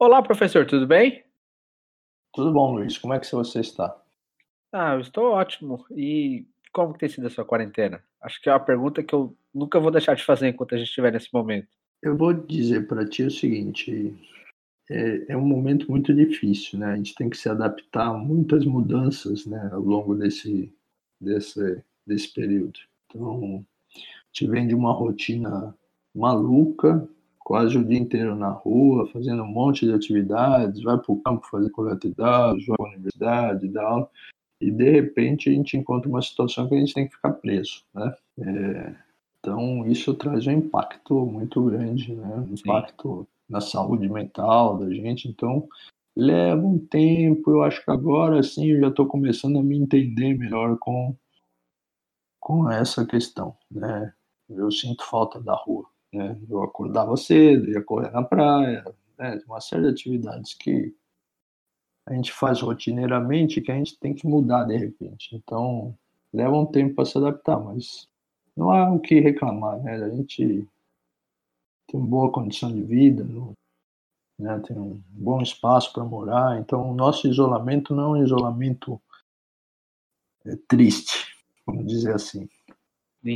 Olá, professor, tudo bem? Tudo bom, Luiz. Como é que você está? Ah, eu estou ótimo. E como que tem sido a sua quarentena? Acho que é uma pergunta que eu nunca vou deixar de fazer enquanto a gente estiver nesse momento. Eu vou dizer para ti o seguinte: é, é, um momento muito difícil, né? A gente tem que se adaptar a muitas mudanças, né, ao longo desse desse desse período. Então, te vem de uma rotina maluca, quase o dia inteiro na rua, fazendo um monte de atividades, vai para o campo fazer coleta de dados, vai para a universidade, dá aula, e de repente a gente encontra uma situação que a gente tem que ficar preso, né? É, então isso traz um impacto muito grande, né? Um impacto na saúde mental da gente. Então leva um tempo. Eu acho que agora sim eu já estou começando a me entender melhor com com essa questão, né? Eu sinto falta da rua. Né? Eu acordava cedo, ia correr na praia, né? uma série de atividades que a gente faz rotineiramente que a gente tem que mudar de repente. Então, leva um tempo para se adaptar, mas não há o que reclamar, né? A gente tem boa condição de vida, né? tem um bom espaço para morar, então o nosso isolamento não é um isolamento é, triste, vamos dizer assim.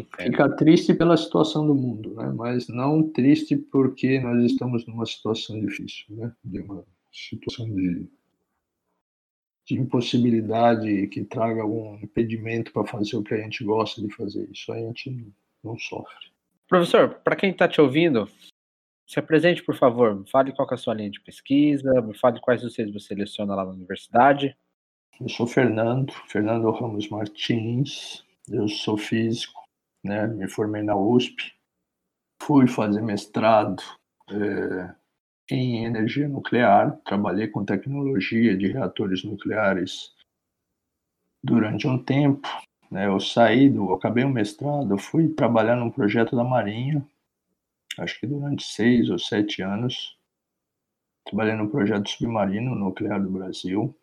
Fica triste pela situação do mundo, né? mas não triste porque nós estamos numa situação difícil, né? de uma situação de, de impossibilidade que traga algum impedimento para fazer o que a gente gosta de fazer. Isso a gente não sofre. Professor, para quem está te ouvindo, se apresente, por favor. Me fale qual é a sua linha de pesquisa, me fale quais vocês você seleciona lá na universidade. Eu sou Fernando, Fernando Ramos Martins, eu sou físico, né? Me formei na USP, fui fazer mestrado é, em energia nuclear, trabalhei com tecnologia de reatores nucleares durante um tempo. Né? Eu saí do, acabei o mestrado, fui trabalhar num projeto da Marinha, acho que durante seis ou sete anos. Trabalhei no projeto submarino nuclear do Brasil.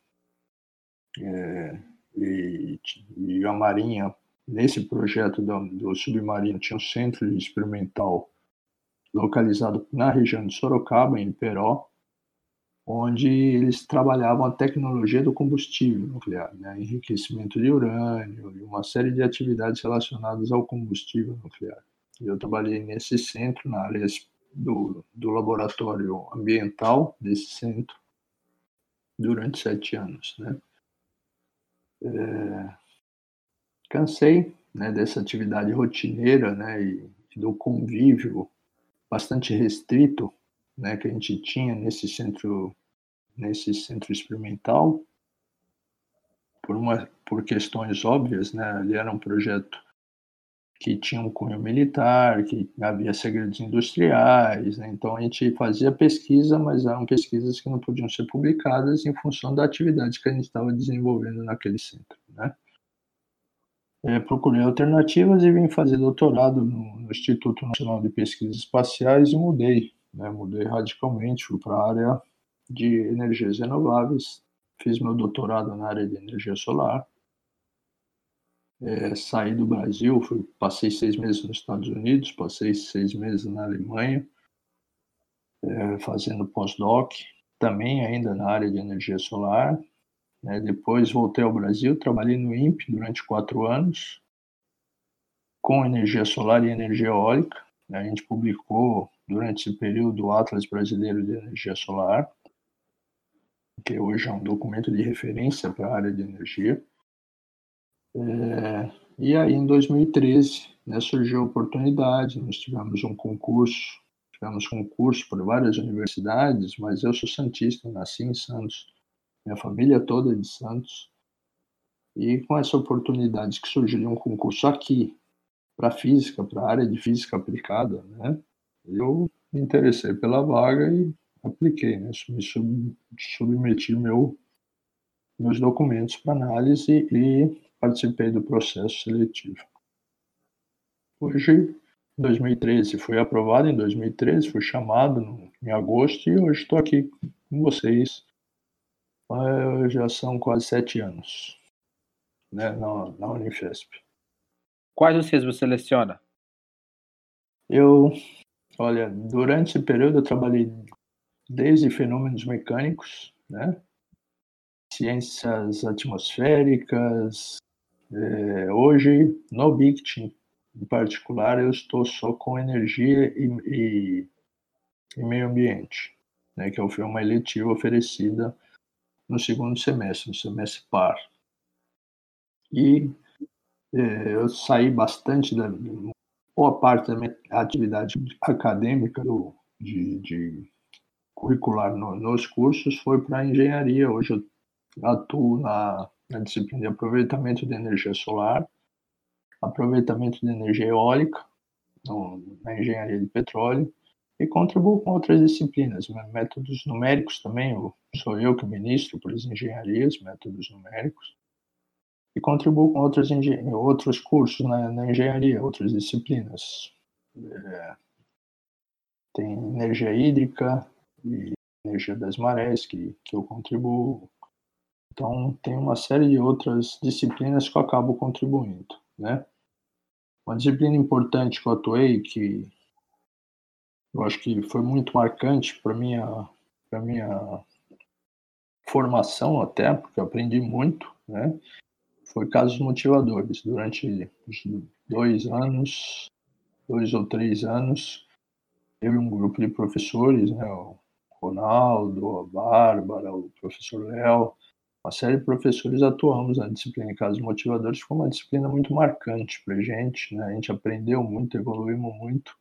É, e, e a Marinha nesse projeto do, do submarino tinha um centro experimental localizado na região de Sorocaba, em Peró, onde eles trabalhavam a tecnologia do combustível nuclear, né? enriquecimento de urânio e uma série de atividades relacionadas ao combustível nuclear. Eu trabalhei nesse centro, na área do, do laboratório ambiental desse centro, durante sete anos. Né? É, cansei né, dessa atividade rotineira né, e, do convívio bastante restrito né, que a gente tinha nesse centro nesse centro experimental. Por uma por questões óbvias né era um projeto que tinha um cunho militar que havia segredos industriais né, então a gente fazia pesquisa mas eram pesquisas que não podiam ser publicadas em função da atividade que a gente estava desenvolvendo naquele centro né é, procurei alternativas e vim fazer doutorado no, no, Instituto Nacional de Pesquisas Espaciais e mudei, né, mudei radicalmente, fui para a área de energias renováveis, fiz meu doutorado na área de energia solar, é, saí do Brasil, fui, passei seis meses nos Estados Unidos, passei seis meses na Alemanha, é, fazendo pós-doc, também ainda na área de energia solar, né? Depois voltei ao Brasil, trabalhei no INPE durante quatro anos, com energia solar e energia eólica. Né? A gente publicou durante esse período o Atlas Brasileiro de Energia Solar, que hoje é um documento de referência para a área de energia. É, e aí, em 2013, né, surgiu a oportunidade, nós tivemos um concurso, tivemos concurso por várias universidades, mas eu sou santista, nasci em Santos, minha família toda é de Santos. E com essa oportunidade que surgiu de um concurso aqui para física, para a área de física aplicada, né? Eu me interessei pela vaga e apliquei, né? Me sub, submeti meu, meus documentos para análise e participei do processo seletivo. Hoje, em 2013, fui aprovado em 2013, fui chamado no, em agosto e hoje estou aqui com vocês já são quase sete anos né, na, na Unifesp. Quais vocês você seleciona? Eu, olha, durante esse período eu trabalhei desde fenômenos mecânicos, né? ciências atmosféricas. É, hoje, no BICT, em particular, eu estou só com energia e, e, e meio ambiente, né? que foi uma eletiva oferecida no segundo semestre, no semestre par. E é, eu saí bastante da boa parte da minha atividade acadêmica do, de, de curricular no, nos cursos foi para engenharia. Hoje eu atuo na, na disciplina de aproveitamento de energia solar, aproveitamento de energia eólica, no, na engenharia de petróleo, e contribuo com outras disciplinas, métodos numéricos também, sou eu que ministro para as engenharias, métodos numéricos, e contribuo com outros, outros cursos na, na engenharia, outras disciplinas. É, tem energia hídrica e energia das marés que, que eu contribuo. Então, tem uma série de outras disciplinas que eu acabo contribuindo, né? Uma disciplina importante que eu atuei, que eu acho que foi muito marcante para minha para minha formação até, porque eu aprendi muito, né? Foi casos motivadores durante dois anos, dois ou três anos, eu e um grupo de professores, né? O Ronaldo, a Bárbara, o professor Léo, uma série de professores atuamos na disciplina de casos motivadores, foi uma disciplina muito marcante para gente, né? A gente aprendeu muito, evoluímos muito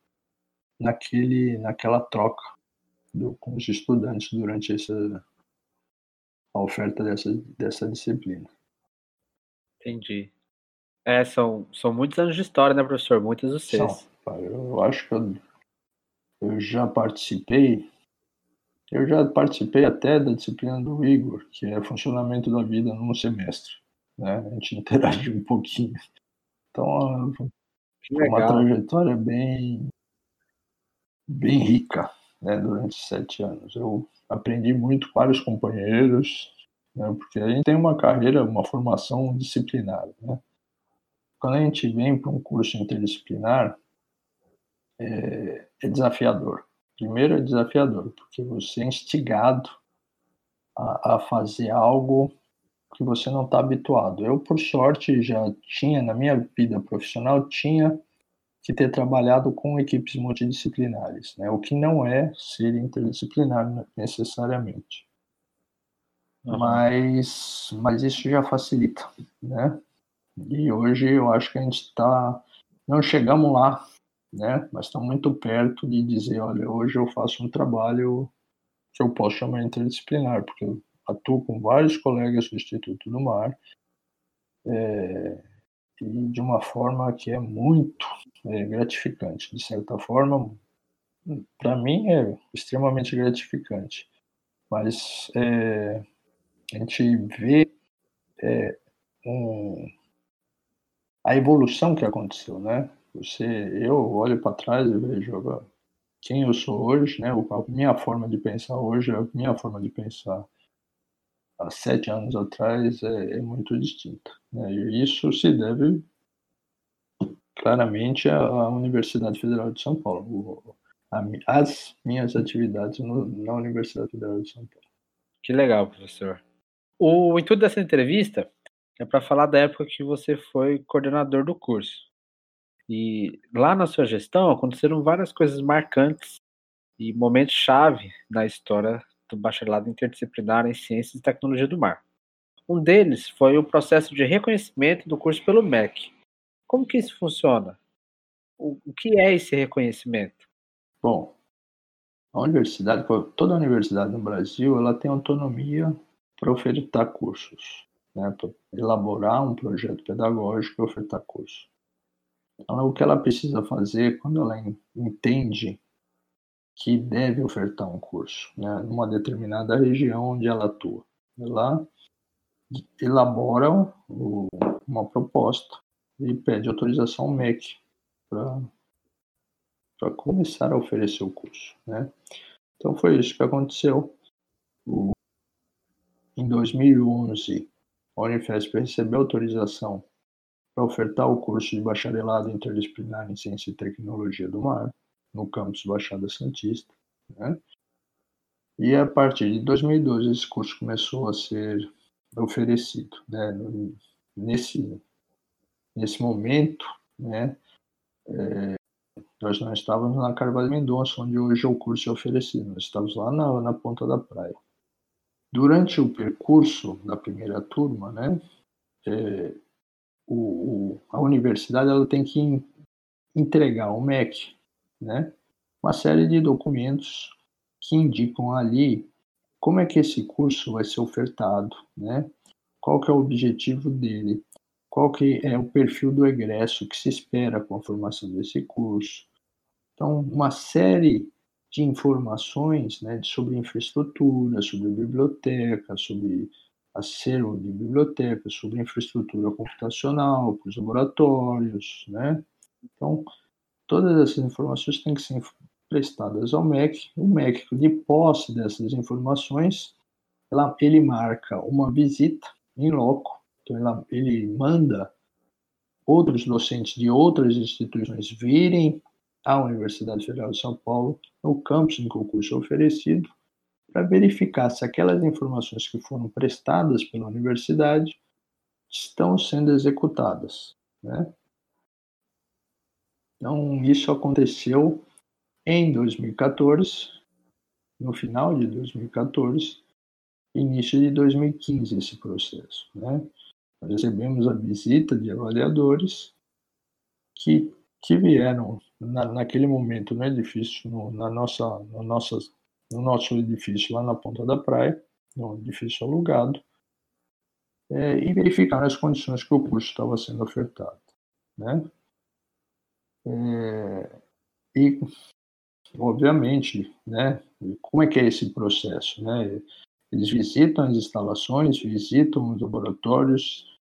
naquele, naquela troca do, com os estudantes durante essa a oferta dessa, dessa disciplina. Entendi. É, são, são muitos anos de história, né, professor? Muitos dos seus. São. Eu acho que eu, eu já participei, eu já participei até da disciplina do Igor, que é funcionamento da vida num semestre. Né? A gente interage um pouquinho. Então, é uma trajetória bem, bem rica né, durante sete anos. Eu aprendi muito com vários companheiros, né, porque a gente tem uma carreira, uma formação disciplinar. Né? Quando a gente vem para um curso interdisciplinar, é, é desafiador. Primeiro é desafiador, porque você é instigado a, a fazer algo que você não está habituado. Eu, por sorte, já tinha, na minha vida profissional, tinha que ter trabalhado com equipes multidisciplinares, né? o que não é ser interdisciplinar necessariamente. Uhum. Mas, mas isso já facilita, né? E hoje eu acho que a gente está, não chegamos lá, né? Mas está muito perto de dizer, olha, hoje eu faço um trabalho que eu posso chamar interdisciplinar, porque eu atuo com vários colegas do Instituto do Mar, é, e de uma forma que é muito é, gratificante. De certa forma, para mim é extremamente gratificante. Mas é, a gente vê é, um, a evolução que aconteceu, né? Você, eu olho para trás e vejo quem eu sou hoje, né? A minha forma de pensar hoje, a minha forma de pensar há sete anos atrás é, é muito distinta. Né? E isso se deve claramente à Universidade Federal de São Paulo, as minhas atividades no, na Universidade Federal de São Paulo. Que legal, professor. O intuito dessa entrevista é para falar da época que você foi coordenador do curso. E lá na sua gestão aconteceram várias coisas marcantes e momentos-chave na história do bacharelado interdisciplinar em Ciências e Tecnologia do Mar. Um deles foi o processo de reconhecimento do curso pelo MEC. Como que isso funciona? O, o que é esse reconhecimento? Bom, a universidade, toda universidade no Brasil, ela tem autonomia para ofertar cursos, né, para elaborar um projeto pedagógico e ofertar curso. Então, o que ela precisa fazer quando ela entende que deve ofertar um curso, né, numa determinada região onde ela atua. Ela elabora uma proposta e pede autorização MEC para começar a oferecer o curso. Né? Então foi isso que aconteceu. O, em 2011, a Unifesp recebeu autorização para ofertar o curso de bacharelado interdisciplinar em Ciência e Tecnologia do Mar no campus Baixada Santista. Né? E a partir de 2012 esse curso começou a ser oferecido, né? Nesse nesse momento, né? É, nós não estávamos na Carvalho Mendonça, onde hoje o curso é oferecido. Nós estávamos lá na, na ponta da praia. Durante o percurso da primeira turma, né? É, o, o, a universidade ela tem que entregar ao MEC, né? Uma série de documentos que indicam ali como é que esse curso vai ser ofertado, né? Qual que é o objetivo dele? Qual que é o perfil do egresso que se espera com a formação desse curso? Então, uma série de informações né, sobre infraestrutura, sobre biblioteca, sobre acervo de biblioteca, sobre infraestrutura computacional, para os laboratórios, né? Então, todas essas informações têm que ser prestadas ao MEC. O MEC, de posse dessas informações, ela, ele marca uma visita em loco, então ela, ele manda outros docentes de outras instituições virem à Universidade Federal de São Paulo, no campus em que o curso é oferecido, para verificar se aquelas informações que foram prestadas pela universidade estão sendo executadas. Né? Então, isso aconteceu em 2014, no final de 2014, início de 2015, esse processo. Né? Recebemos a visita de avaliadores que, que vieram na, naquele momento no edifício, no, na nossa, no, nossas, no nosso edifício lá na ponta da praia, no edifício alugado, é, e verificaram as condições que o curso estava sendo ofertado. Né? É, e obviamente, né? Como é que é esse processo, né? Eles visitam as instalações, visitam os laboratórios,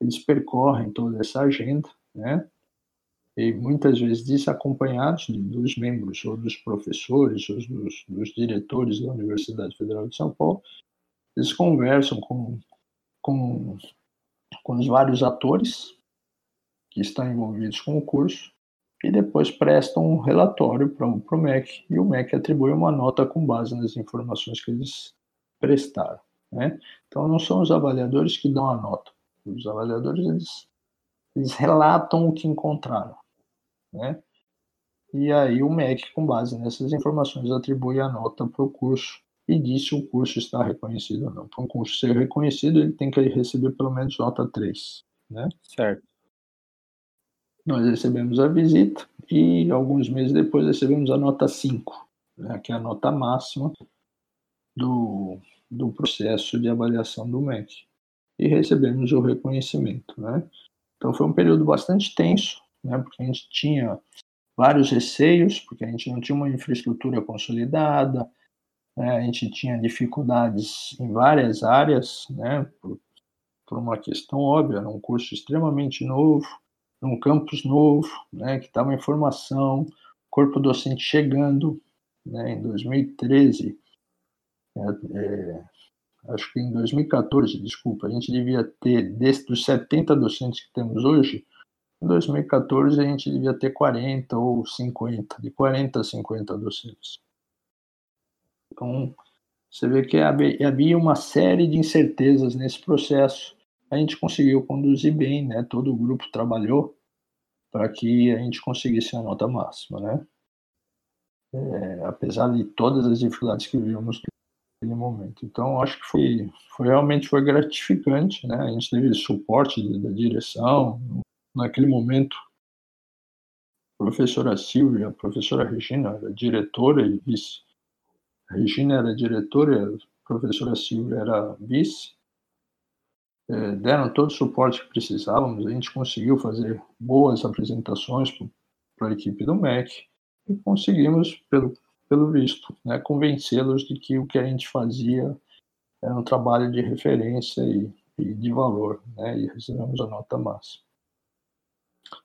eles percorrem toda essa agenda, né? E muitas vezes desacompanhados dos membros ou dos professores ou dos, dos diretores da Universidade Federal de São Paulo, eles conversam com, com, com os vários atores que estão envolvidos com o curso e depois prestam um relatório para o MEC e o MEC atribui uma nota com base nas informações que eles prestaram. Né? Então não são os avaliadores que dão a nota, os avaliadores eles, eles relatam o que encontraram. Né? E aí o MEC, com base nessas informações, atribui a nota para o curso e diz se o curso está reconhecido ou não. Para um curso ser reconhecido, ele tem que receber pelo menos nota 3. Né? Certo. Nós recebemos a visita e alguns meses depois recebemos a nota 5, né, que é a nota máxima do, do processo de avaliação do MEC. E recebemos o reconhecimento. Né? Então foi um período bastante tenso, né, porque a gente tinha vários receios, porque a gente não tinha uma infraestrutura consolidada, né, a gente tinha dificuldades em várias áreas, né, por, por uma questão óbvia, era um curso extremamente novo, num campus novo, né, que estava em formação, corpo docente chegando, né, em 2013, é, é, acho que em 2014, desculpa, a gente devia ter, dos 70 docentes que temos hoje, em 2014 a gente devia ter 40 ou 50, de 40 a 50 docentes. Então, você vê que havia uma série de incertezas nesse processo, a gente conseguiu conduzir bem, né? Todo o grupo trabalhou para que a gente conseguisse a nota máxima, né? É, apesar de todas as dificuldades que vimos naquele momento. Então, acho que foi, foi realmente foi gratificante, né? A gente teve suporte da direção. Naquele momento, a professora Silvia, a professora Regina era diretora e vice. A Regina era diretora, a professora Silvia era vice é, deram todo o suporte que precisávamos, a gente conseguiu fazer boas apresentações para a equipe do MEC e conseguimos, pelo, pelo visto, né, convencê-los de que o que a gente fazia era um trabalho de referência e, e de valor, né, e recebemos a nota máxima.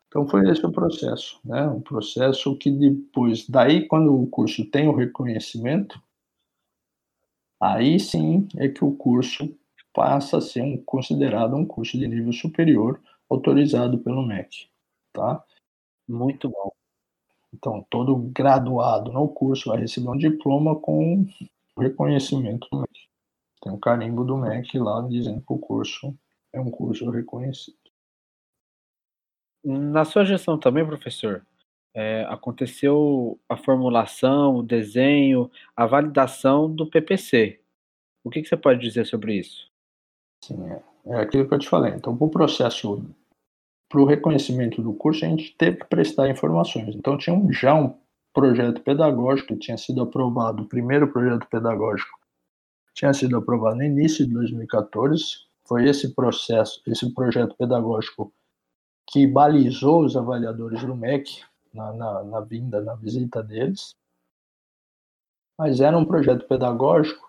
Então foi esse o processo, né, um processo que depois, daí quando o curso tem o reconhecimento, aí sim é que o curso passa a ser um, considerado um curso de nível superior autorizado pelo MEC, tá? Muito bom. Então, todo graduado no curso vai receber um diploma com reconhecimento do MEC. Tem um carimbo do MEC lá dizendo que o curso é um curso reconhecido. Na sua gestão também, professor, é, aconteceu a formulação, o desenho, a validação do PPC. O que, que você pode dizer sobre isso? Sim, é, é aquilo que eu te falei. Então, para o processo, para o reconhecimento do curso, a gente teve que prestar informações. Então, tinha um, já um projeto pedagógico que tinha sido aprovado, o primeiro projeto pedagógico tinha sido aprovado no início de 2014. Foi esse processo, esse projeto pedagógico que balizou os avaliadores do MEC na, na, na vinda, na visita deles. Mas era um projeto pedagógico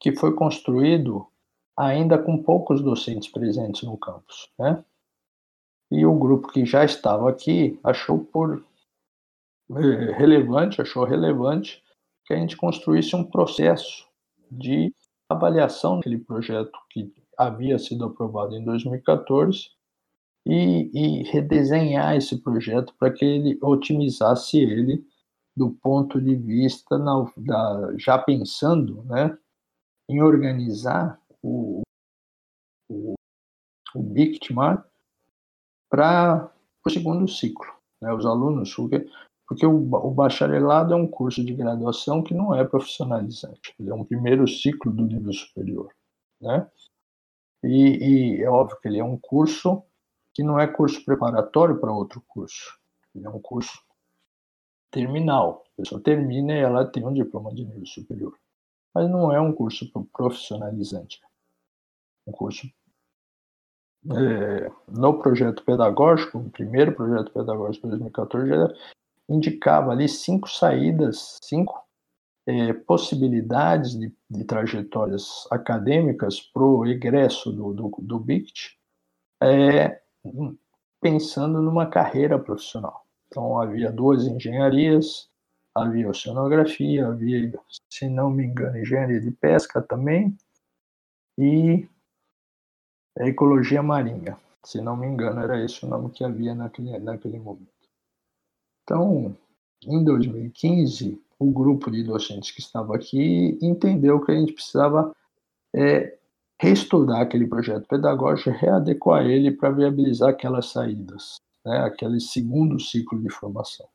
que foi construído ainda com poucos docentes presentes no campus, né? E o grupo que já estava aqui achou por eh, relevante, achou relevante que a gente construísse um processo de avaliação daquele projeto que havia sido aprovado em 2014 e, e redesenhar esse projeto para que ele otimizasse ele do ponto de vista na, da, já pensando né, em organizar o, o, o BICTMAR para o segundo ciclo. Né, os alunos, porque, porque o, o bacharelado é um curso de graduação que não é profissionalizante, é um primeiro ciclo do nível superior. Né? E, e é óbvio que ele é um curso que não é curso preparatório para outro curso. Ele é um curso terminal. A pessoa termina e ela tem um diploma de nível superior. Mas não é um curso profissionalizante. Um curso é, no projeto pedagógico, o primeiro projeto pedagógico de 2014, já indicava ali cinco saídas, cinco é, possibilidades de, de, trajetórias acadêmicas para o egresso do, do, do BICT, é, pensando numa carreira profissional. Então, havia duas engenharias, havia oceanografia, havia, se não me engano, engenharia de pesca também, e a ecologia marinha. Se não me engano, era esse o nome que havia naquele, naquele momento. Então, em 2015, o grupo de docentes que estava aqui entendeu que a gente precisava é, reestudar aquele projeto pedagógico, readequar ele para viabilizar aquelas saídas, né, aquele segundo ciclo de formação.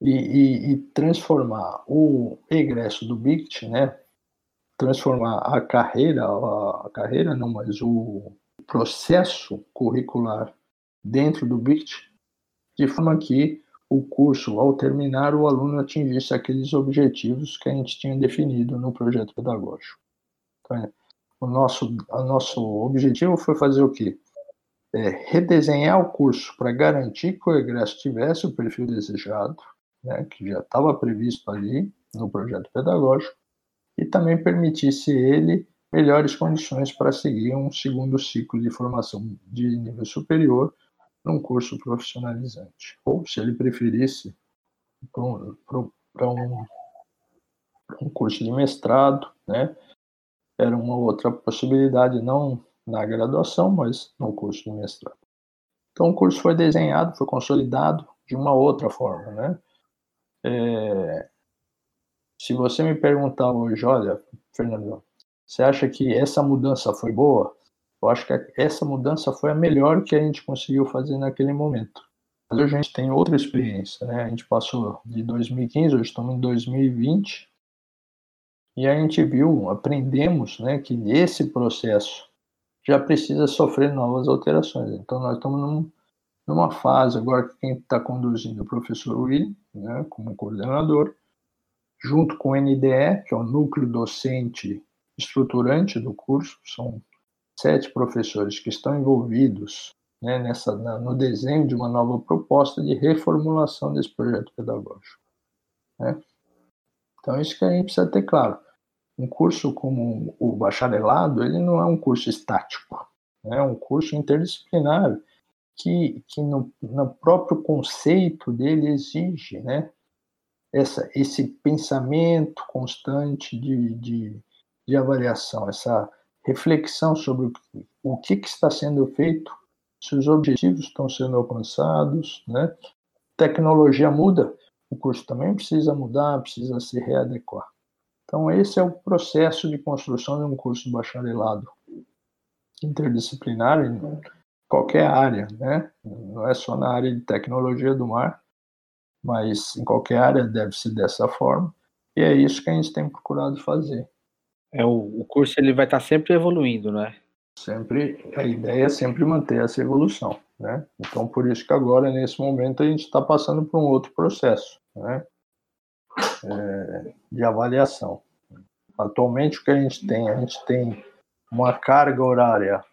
E, e, e transformar o egresso do BICT, né, transformar a carreira, a, carreira não, mas o processo curricular dentro do BICT, de forma que o curso, ao terminar, o aluno atingisse aqueles objetivos que a gente tinha definido no projeto pedagógico. O nosso, o nosso objetivo foi fazer o quê? É, redesenhar o curso para garantir que o egresso tivesse o perfil desejado, né, que já estava previsto ali no projeto pedagógico, e também permitisse ele melhores condições para seguir um segundo ciclo de formação de nível superior num curso profissionalizante. Ou, se ele preferisse, para um, um curso de mestrado, né, era uma outra possibilidade, não na graduação, mas no curso de mestrado. Então, o curso foi desenhado, foi consolidado de uma outra forma, né? É... Se você me perguntar hoje, olha, Fernando, você acha que essa mudança foi boa? Eu acho que essa mudança foi a melhor que a gente conseguiu fazer naquele momento. Mas hoje a gente tem outra experiência, né? A gente passou de 2015, hoje estamos em 2020, e a gente viu, aprendemos né, que esse processo já precisa sofrer novas alterações. Então, nós estamos num, numa fase agora que quem está conduzindo é o professor Will, né, como coordenador, junto com o NDE, que é o núcleo docente estruturante do curso, são sete professores que estão envolvidos né, nessa, na, no desenho de uma nova proposta de reformulação desse projeto pedagógico. Né? Então, isso que a gente precisa ter claro. Um curso como o bacharelado, ele não é um curso estático, né? é um curso interdisciplinar que, que no, no próprio conceito dele exige né? Essa, esse pensamento constante de, de, de avaliação, essa reflexão sobre o, o que, que está sendo feito, se os objetivos estão sendo alcançados, né? Tecnologia muda, o curso também precisa mudar, precisa se readequar. Então, esse é o processo de construção de um curso de bacharelado interdisciplinar em qualquer área, né? Não é só na área de tecnologia do mar, mas em qualquer área deve ser dessa forma. E é isso que a gente tem procurado fazer. É o, o curso ele vai estar sempre evoluindo, né? Sempre a ideia é sempre manter essa evolução, né? Então por isso que agora nesse momento a gente está passando por um outro processo, né? É, de avaliação. Atualmente o que a gente tem, a gente tem uma carga horária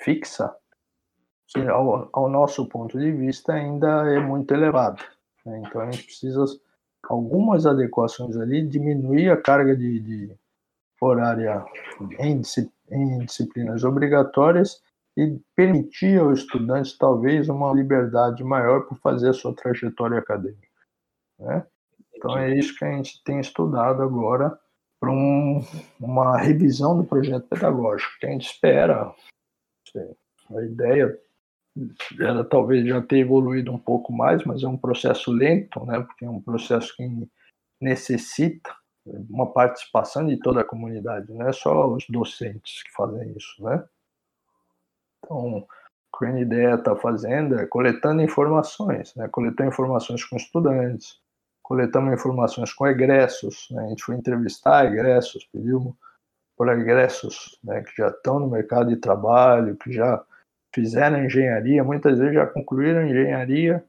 fixa que ao, ao nosso ponto de vista ainda é muito elevada. Né? Então a gente precisa algumas adequações ali, diminuir a carga de, de horária em, em disciplinas obrigatórias e permitir ao estudante talvez uma liberdade maior para fazer a sua trajetória acadêmica. Né? Então é isso que a gente tem estudado agora para um, uma revisão do projeto pedagógico, que a gente espera. A ideia ela talvez já ter evoluído um pouco mais, mas é um processo lento, né? Porque é um processo que necessita uma participação de toda a comunidade, não é só os docentes que fazem isso, né? Então, o que a ideia está fazendo é coletando informações, né? Coletando informações com estudantes, coletamos informações com egressos, né? A gente foi entrevistar egressos, pedimos por egressos, né? Que já estão no mercado de trabalho, que já fizeram engenharia, muitas vezes já concluíram engenharia,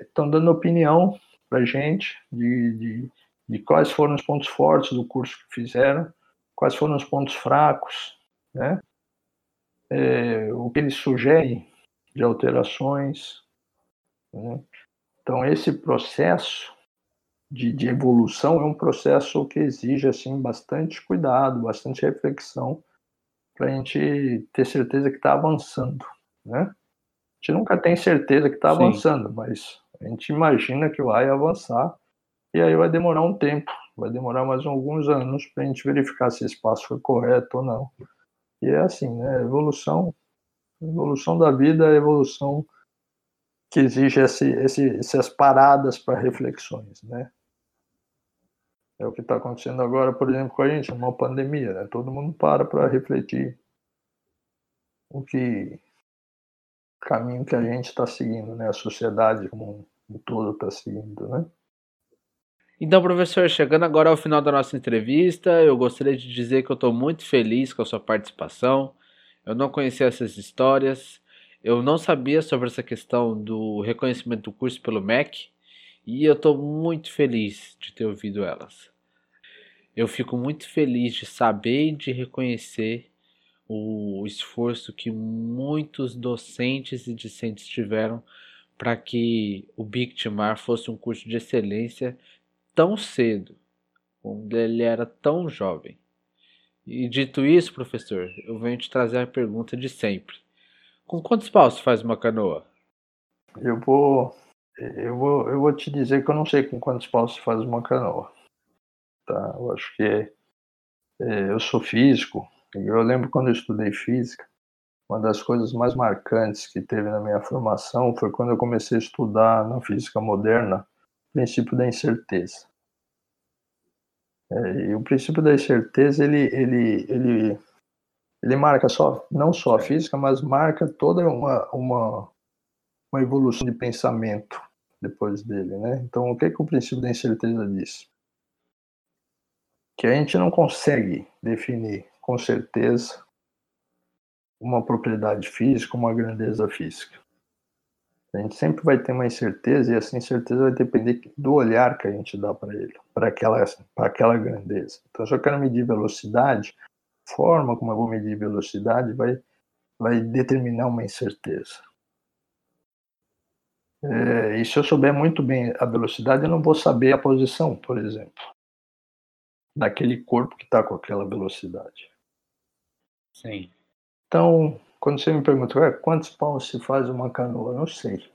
estão é, dando opinião para a gente de, de, de, quais foram os pontos fortes do curso que fizeram, quais foram os pontos fracos, né? É, o que eles sugerem de alterações. Né? Então, esse processo de, de evolução é um processo que exige assim bastante cuidado, bastante reflexão para a gente ter certeza que está avançando, né? A gente nunca tem certeza que está avançando, mas a gente imagina que vai avançar e aí vai demorar um tempo, vai demorar mais alguns anos para a gente verificar se esse passo foi correto ou não. E é assim, né? Evolução, evolução da vida é evolução que exige esse, esse, essas paradas para reflexões, né? É o que está acontecendo agora, por exemplo, com a gente, uma pandemia, né? Todo mundo para para refletir o que caminho que a gente está seguindo, né? A sociedade como um todo está seguindo, né? Então, professor, chegando agora ao final da nossa entrevista, eu gostaria de dizer que eu estou muito feliz com a sua participação. Eu não conhecia essas histórias, eu não sabia sobre essa questão do reconhecimento do curso pelo MEC. E eu estou muito feliz de ter ouvido elas. Eu fico muito feliz de saber e de reconhecer o esforço que muitos docentes e discentes tiveram para que o Bictimar fosse um curso de excelência tão cedo, quando ele era tão jovem. E dito isso, professor, eu venho te trazer a pergunta de sempre. Com quantos paus faz uma canoa? Eu vou eu vou, eu vou te dizer que eu não sei com quantos paus se faz uma canoa. Tá? Eu acho que é, é, eu sou físico. Eu lembro quando eu estudei física, uma das coisas mais marcantes que teve na minha formação foi quando eu comecei a estudar na física moderna o princípio da incerteza. É, e o princípio da incerteza ele, ele, ele, ele marca só não só a física, mas marca toda uma, uma, uma evolução de pensamento depois dele, né? Então, o que, que o princípio da incerteza diz? Que a gente não consegue definir com certeza uma propriedade física, uma grandeza física. A gente sempre vai ter uma incerteza e essa incerteza vai depender do olhar que a gente dá para ele, para aquela, aquela grandeza. Então, se eu quero medir velocidade, forma como eu vou medir velocidade vai, vai determinar uma incerteza. É, e se eu souber muito bem a velocidade, eu não vou saber a posição, por exemplo, daquele corpo que está com aquela velocidade. Sim. Então, quando você me pergunta quantos paus se faz uma canoa, eu não sei.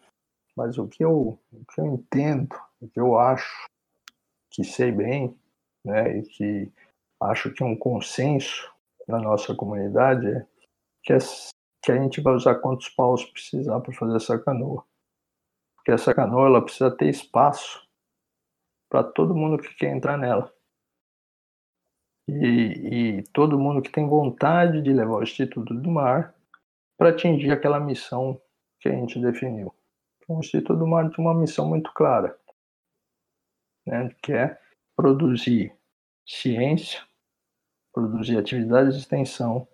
Mas o que eu, o que eu entendo, o que eu acho que sei bem, né, e que acho que é um consenso na nossa comunidade é que, é, que a gente vai usar quantos paus precisar para fazer essa canoa. Porque essa canoa ela precisa ter espaço para todo mundo que quer entrar nela. e, e todo mundo que tem vontade de levar o Instituto do Mar para atingir aquela missão que a gente definiu. Então, o Instituto do Mar tem uma missão muito clara, né, que é produzir ciência, produzir atividades de extensão,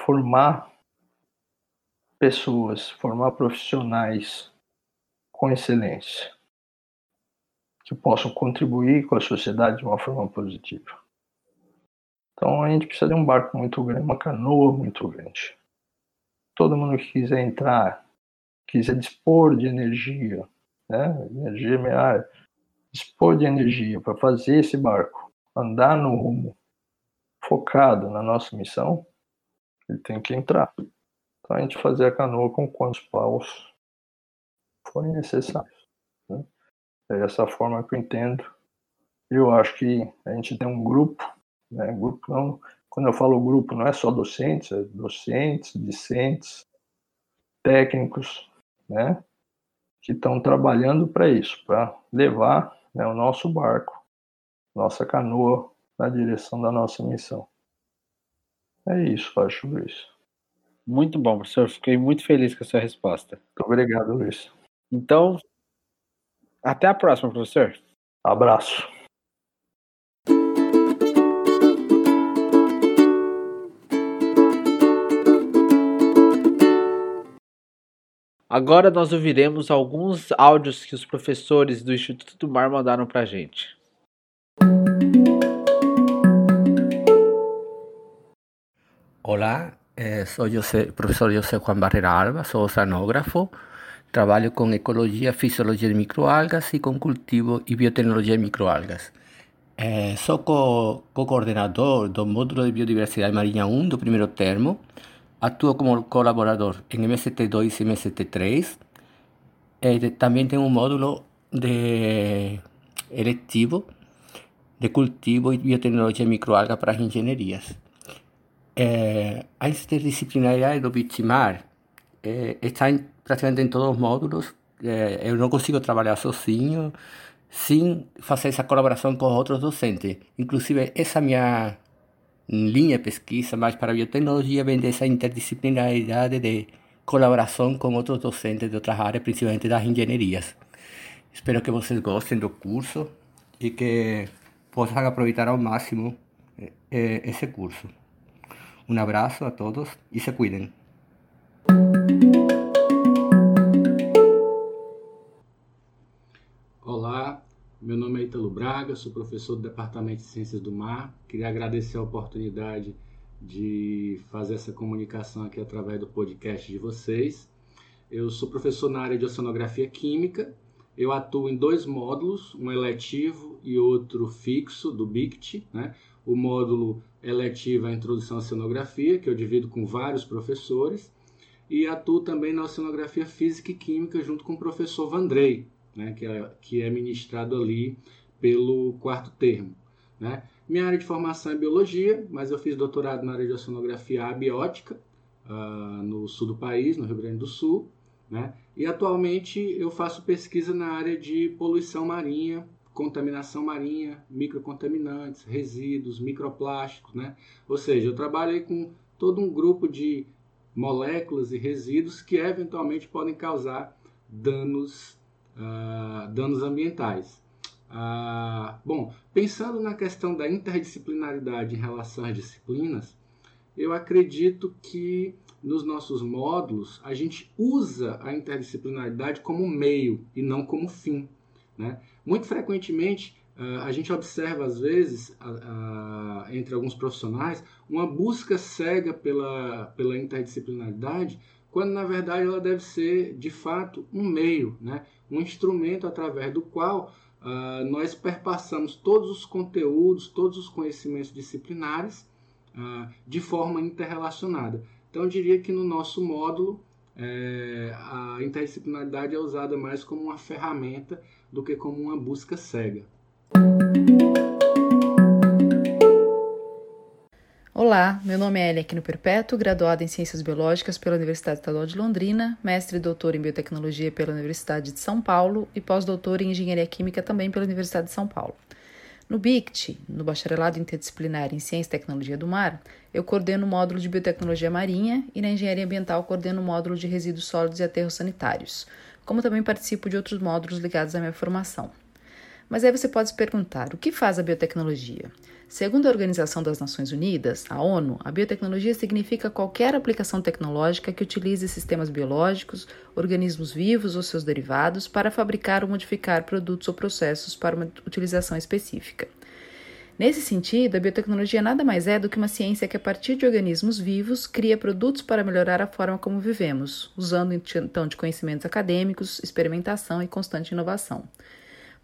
formar pessoas, formar profissionais com excelência, que possam contribuir com a sociedade de uma forma positiva. Então a gente precisa de um barco muito grande, uma canoa muito grande. Todo mundo que quiser entrar, quiser dispor de energia, né? energia meia, dispor de energia para fazer esse barco andar no rumo focado na nossa missão, ele tem que entrar. Então a gente fazer a canoa com quantos paus forem necessários. Né? É essa forma que eu entendo. Eu acho que a gente tem um grupo, né? grupo não, quando eu falo grupo, não é só docentes, é docentes, discentes, técnicos, né? que estão trabalhando para isso, para levar né, o nosso barco, nossa canoa na direção da nossa missão. É isso, acho, Luiz. Muito bom, professor. Fiquei muito feliz com a sua resposta. Muito obrigado, Luiz. Então, até a próxima, professor. Abraço. Agora nós ouviremos alguns áudios que os professores do Instituto do Mar mandaram para a gente. Olá, eh, sou José, professor José Juan Barrera Alba, sou oceanógrafo, trabalho com ecologia, fisiologia de microalgas e com cultivo e biotecnologia de microalgas. Eh, co-coordenador do módulo de biodiversidade marinha 1 do primeiro termo, atuo como colaborador em MST2 e MST3, eh, também tenho um módulo de eletivo de cultivo e biotecnologia de microalgas para as engenharias. É, a interdisciplinaridade do é, está em, praticamente em todos os módulos. É, eu não consigo trabalhar sozinho sem fazer essa colaboração com outros docentes. Inclusive, essa minha linha de pesquisa mais para biotecnologia vem dessa interdisciplinaridade de colaboração com outros docentes de outras áreas, principalmente das engenharias. Espero que vocês gostem do curso e que possam aproveitar ao máximo esse curso. Um abraço a todos e se cuidem. Meu nome é Ítalo Braga, sou professor do Departamento de Ciências do Mar. Queria agradecer a oportunidade de fazer essa comunicação aqui através do podcast de vocês. Eu sou professor na área de oceanografia química. Eu atuo em dois módulos, um eletivo e outro fixo do BICT. Né? O módulo eletiva a Introdução à Oceanografia, que eu divido com vários professores, e atuo também na Oceanografia Física e Química junto com o professor Vandrei, né, que, é, que é ministrado ali pelo quarto termo. Né? Minha área de formação é Biologia, mas eu fiz doutorado na área de Oceanografia Abiótica, uh, no sul do país, no Rio Grande do Sul, né? E atualmente eu faço pesquisa na área de poluição marinha contaminação marinha, microcontaminantes, resíduos, microplásticos, né? Ou seja, eu trabalho com todo um grupo de moléculas e resíduos que eventualmente podem causar danos, uh, danos ambientais. Uh, bom, pensando na questão da interdisciplinaridade em relação às disciplinas, eu acredito que nos nossos módulos a gente usa a interdisciplinaridade como meio e não como fim. Né? Muito frequentemente, uh, a gente observa, às vezes, uh, uh, entre alguns profissionais, uma busca cega pela, pela interdisciplinaridade, quando na verdade ela deve ser, de fato, um meio, né? Um instrumento através do qual nós perpassamos todos os conteúdos, todos os conhecimentos disciplinares de forma interrelacionada. Então, eu diria que no nosso módulo, é, a interdisciplinaridade é usada mais como uma ferramenta do que como uma busca cega. Olá, meu nome é Elia Aquino Perpétuo, graduada em Ciências Biológicas pela Universidade Estadual de Londrina, mestre e doutor em Biotecnologia pela Universidade de São Paulo e pós-doutor em Engenharia Química também pela Universidade de São Paulo. No BICT, no Bacharelado Interdisciplinar em Ciência e Tecnologia do Mar, eu coordeno o módulo de Biotecnologia Marinha e na Engenharia Ambiental coordeno o módulo de Resíduos Sólidos e Aterros Sanitários, como também participo de outros módulos ligados à minha formação. Mas aí você pode se perguntar: o que faz a biotecnologia? Segundo a Organização das Nações Unidas, a ONU, a biotecnologia significa qualquer aplicação tecnológica que utilize sistemas biológicos, organismos vivos ou seus derivados para fabricar ou modificar produtos ou processos para uma utilização específica. Nesse sentido, a biotecnologia nada mais é do que uma ciência que, a partir de organismos vivos, cria produtos para melhorar a forma como vivemos, usando então de conhecimentos acadêmicos, experimentação e constante inovação.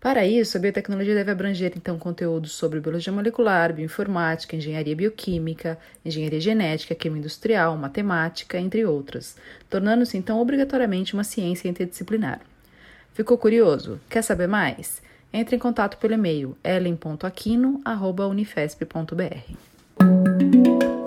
Para isso, a biotecnologia deve abranger então conteúdos sobre biologia molecular, bioinformática, engenharia bioquímica, engenharia genética, química industrial, matemática, entre outras, tornando-se então obrigatoriamente uma ciência interdisciplinar. Ficou curioso? Quer saber mais? Entre em contato pelo e-mail ellen.aquino@unifesp.br.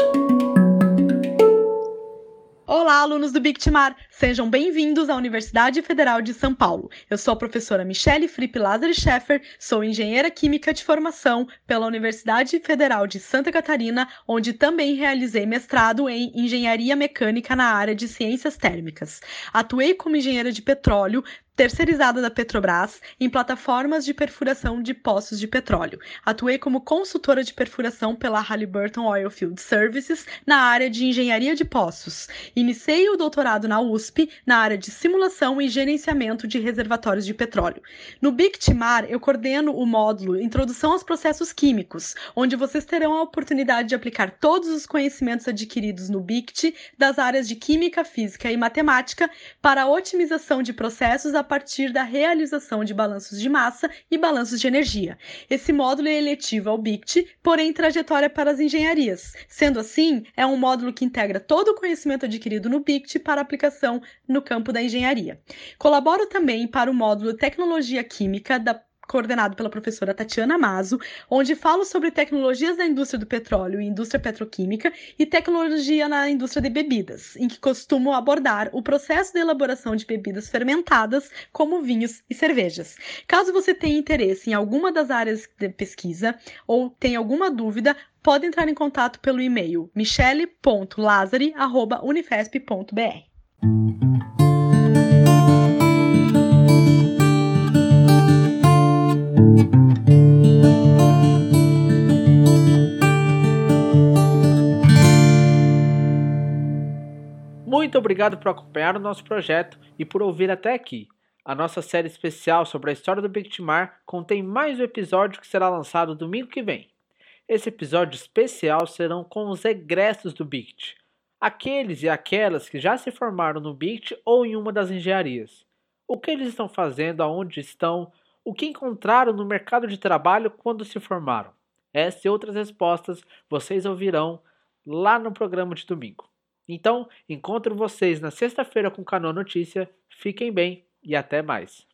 Olá, alunos do Bictimar! Sejam bem-vindos à Universidade Federal de São Paulo. Eu sou a professora Michele Fripp Lázaro Scheffer, sou engenheira química de formação pela Universidade Federal de Santa Catarina, onde também realizei mestrado em engenharia mecânica na área de ciências térmicas. Atuei como engenheira de petróleo, terceirizada da Petrobras em plataformas de perfuração de poços de petróleo. Atuei como consultora de perfuração pela Halliburton Oilfield Services na área de engenharia de poços. Iniciei o doutorado na USP na área de simulação e gerenciamento de reservatórios de petróleo. No BICTMAR, eu coordeno o módulo Introdução aos Processos Químicos, onde vocês terão a oportunidade de aplicar todos os conhecimentos adquiridos no BICT das áreas de Química, Física e Matemática para a otimização de processos a partir da realização de balanços de massa e balanços de energia. Esse módulo é eletivo ao BICT, porém trajetória para as engenharias. Sendo assim, é um módulo que integra todo o conhecimento adquirido no BICT para aplicação no campo da engenharia. Colaboro também para o módulo Tecnologia Química da coordenado pela professora Tatiana Mazo, onde falo sobre tecnologias da indústria do petróleo e indústria petroquímica e tecnologia na indústria de bebidas, em que costumo abordar o processo de elaboração de bebidas fermentadas, como vinhos e cervejas. Caso você tenha interesse em alguma das áreas de pesquisa ou tenha alguma dúvida, pode entrar em contato pelo e-mail michele.lazari.unifesp.br. Muito obrigado por acompanhar o nosso projeto e por ouvir até aqui. A nossa série especial sobre a história do Bictimar contém mais um episódio que será lançado domingo que vem. Esse episódio especial serão com os egressos do BICT, aqueles e aquelas que já se formaram no BICT ou em uma das engenharias. O que eles estão fazendo, aonde estão, o que encontraram no mercado de trabalho quando se formaram. Essa e outras respostas vocês ouvirão lá no programa de domingo. Então, encontro vocês na sexta-feira com Canoa Notícia. Fiquem bem e até mais.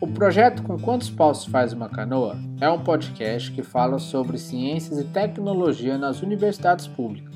O projeto Com Quantos Paus Faz Uma Canoa é um podcast que fala sobre ciências e tecnologia nas universidades públicas.